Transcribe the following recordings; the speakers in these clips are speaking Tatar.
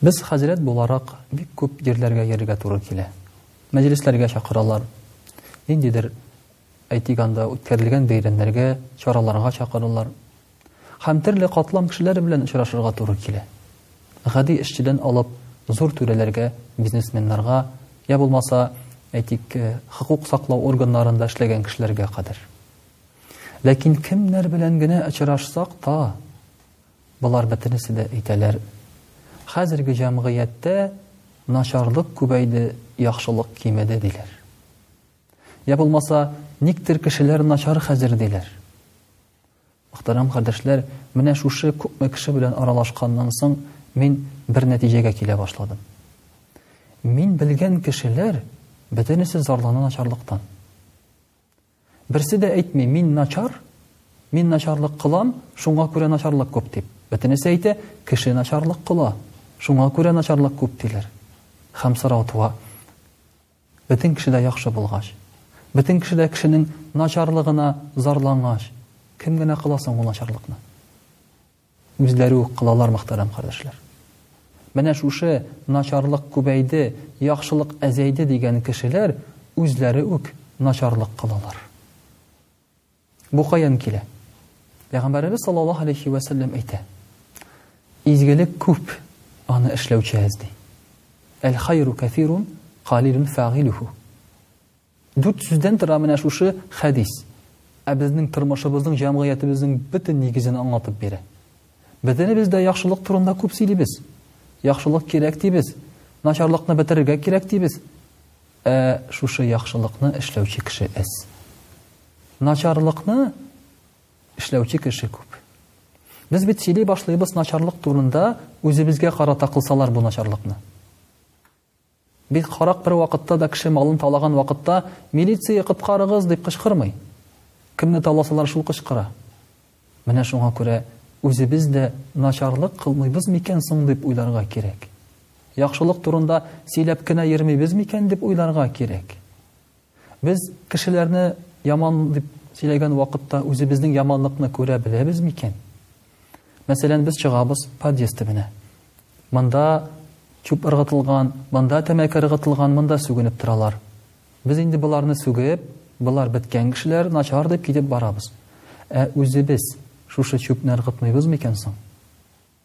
Без хәзрәт буларак бик күп җирләргә йөрергә туры килә. Мәҗлесләргә чакыралар, ниндидер, әйтик анда, үткәрелгән бәйрәмнәргә, чараларга чакыралар. Һәм төрле катлам кешеләр белән очрашырга туры килә. Гади эшчедән алып зур түрәләргә, бизнесменнарга, йә булмаса, әйтик, хокук саклау органнарында эшләгән кешеләргә кадәр. Ләкин кемнәр белән генә очрашсак та, Болар бөтенесе дә әйтәләр. Хәзерге җәмгыятьтә начарлык күбәйде, яхшылык кимеде, диләр. Я булмаса, никтер кешеләр начар хәзер, диләр. Мөхтәрәм кардәшләр, менә шушы күпме кеше белән аралашканнан соң мин бер нәтиҗәгә килә башладым. Мин белгән кешеләр бөтенесе зарлана начарлыктан. Берсе дә әйтми, мин начар, мин начарлык кылам, шуңа күрә начарлык күп дип. Бөтенесе әйтә, кеше начарлык кыла, шуңа күрә начарлык күп диләр. Хәм сорау туа. Бөтен кеше дә яхшы булгач, бөтен кеше дә кешенең начарлыгына зарлангач, кем генә кыла соң ул начарлыкны? Үзләре үк кылалар, мөхтәрәм кардәшләр. Менә шушы начарлык күбәйде, яхшылык әзәйде дигән кешеләр үзләре үк начарлык кылалар. Бу каян килә? Пәйгамбәребез саллаллаһу алейхи ва сәлләм әйтә. Изгелек күп, аны эшләүче әз ди. Әл-хайру кафирун, калилун фагилуху. Дүрт сүздән тора менә шушы хәдис. Ә безнең тормышыбызның, җәмгыятебезнең бөтен нигезен аңлатып бирә. Бөтенебез дә яхшылык турында күп сөйлибез. Яхшылык кирәк дибез. Начарлыкны бетерергә кирәк дибез. Ә шушы яхшылыкны эшләүче кеше әз. Начарлыкны эшләүче кеше күп. Без бит сөйли башлыйбыз начарлык турында, үзебезгә карата кылсалар бу начарлыкны. Бит карак бер вакытта да кеше малын талаган вакытта, милиция коткарыгыз дип кычкырмый. Кемне таласалар шул кычкыра. Менә шуңа күрә үзебез дә начарлык кылмыйбыз микән соң дип уйларга кирәк. Яхшылык турында сөйләп кенә йөрмибез микән дип уйларга кирәк. Без кешеләрне яман дип сөйләгән вакытта үзебезнең яманлыкны күрә беләбез микән? Мәсәлән, без чыгабыз подъезд төбенә. Монда чүп ыргытылган, монда тәмәке ыргытылган, монда сүгенеп торалар. Без инде боларны сүгеп, болар беткән кешеләр начар дип китеп барабыз. Ә үзебез шушы чүпне ыргытмыйбыз микән соң?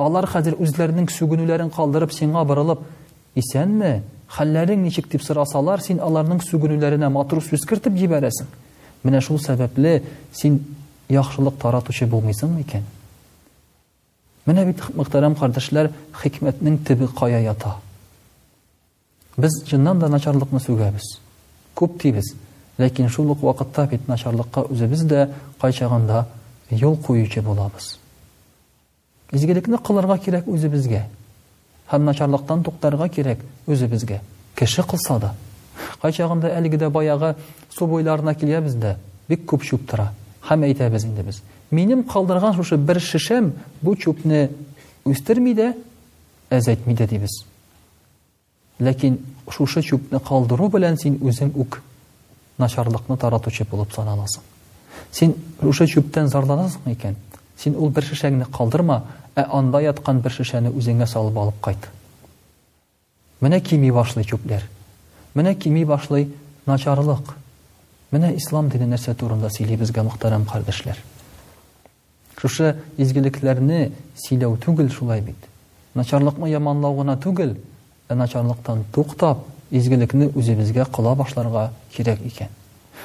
Алар хәзер үзләренең сүгенүләрен калдырып сиңа борылып, исәнме, хәлләрең ничек дип сорасалар, син аларның сүгенүләренә матур сүз кертеп җибәрәсең. Менә шул сәбәпле син яхшылык таратучы булмыйсың микән? Менә бит, мөхтәрәм кардәшләр, хикмәтнең төбе кая ята. Без чыннан да начарлыкны сүгәбез. Күп дибез, ләкин шул ук вакытта бит начарлыкка үзебез дә кайчагында юл куючы булабыз. Изгелекне кылырга кирәк үзебезгә. Һәм начарлыктан туктарга кирәк үзебезгә. Кеше кылса да. Кайчагында әлеге дә баягы су буйларына киләбез дә, бик күп чүп тора. Һәм әйтәбез инде без. Минем калдырган шушы бер шешәм бу чүпне үстерми дә, әзәйтми дә дибез. Ләкин шушы чүпне калдыру белән син үзең үк начарлыкны таратучы булып саналасың. Син шушы чүптән зарланасың икән, син ул бер шешәңне калдырма, ә анда яткан бер шешәне үзеңә салып алып кайт. Менә кими башлый чүпләр. Менә кими башлый начарлык. Менә ислам дине нәрсә турында сөйли безгә мөхтәрәм кардәшләр. Шушы изгелекләрне сөйләү түгел шулай бит. Начарлыкны яманлау гына түгел, ә начарлыктан туктап, изгелекне үзебезгә кыла башларга кирәк икән.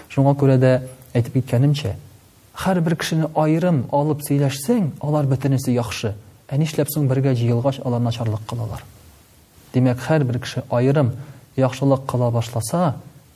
Шуңа күрә дә, әйтеп киткәнемчә, һәрбер кешене аерым алып сөйләшсәң, алар бөтенесе яхшы. Ә нишләп соң бергә җыелгач алар начарлык кылалар? Димәк, һәрбер кеше аерым яхшылык кыла башласа,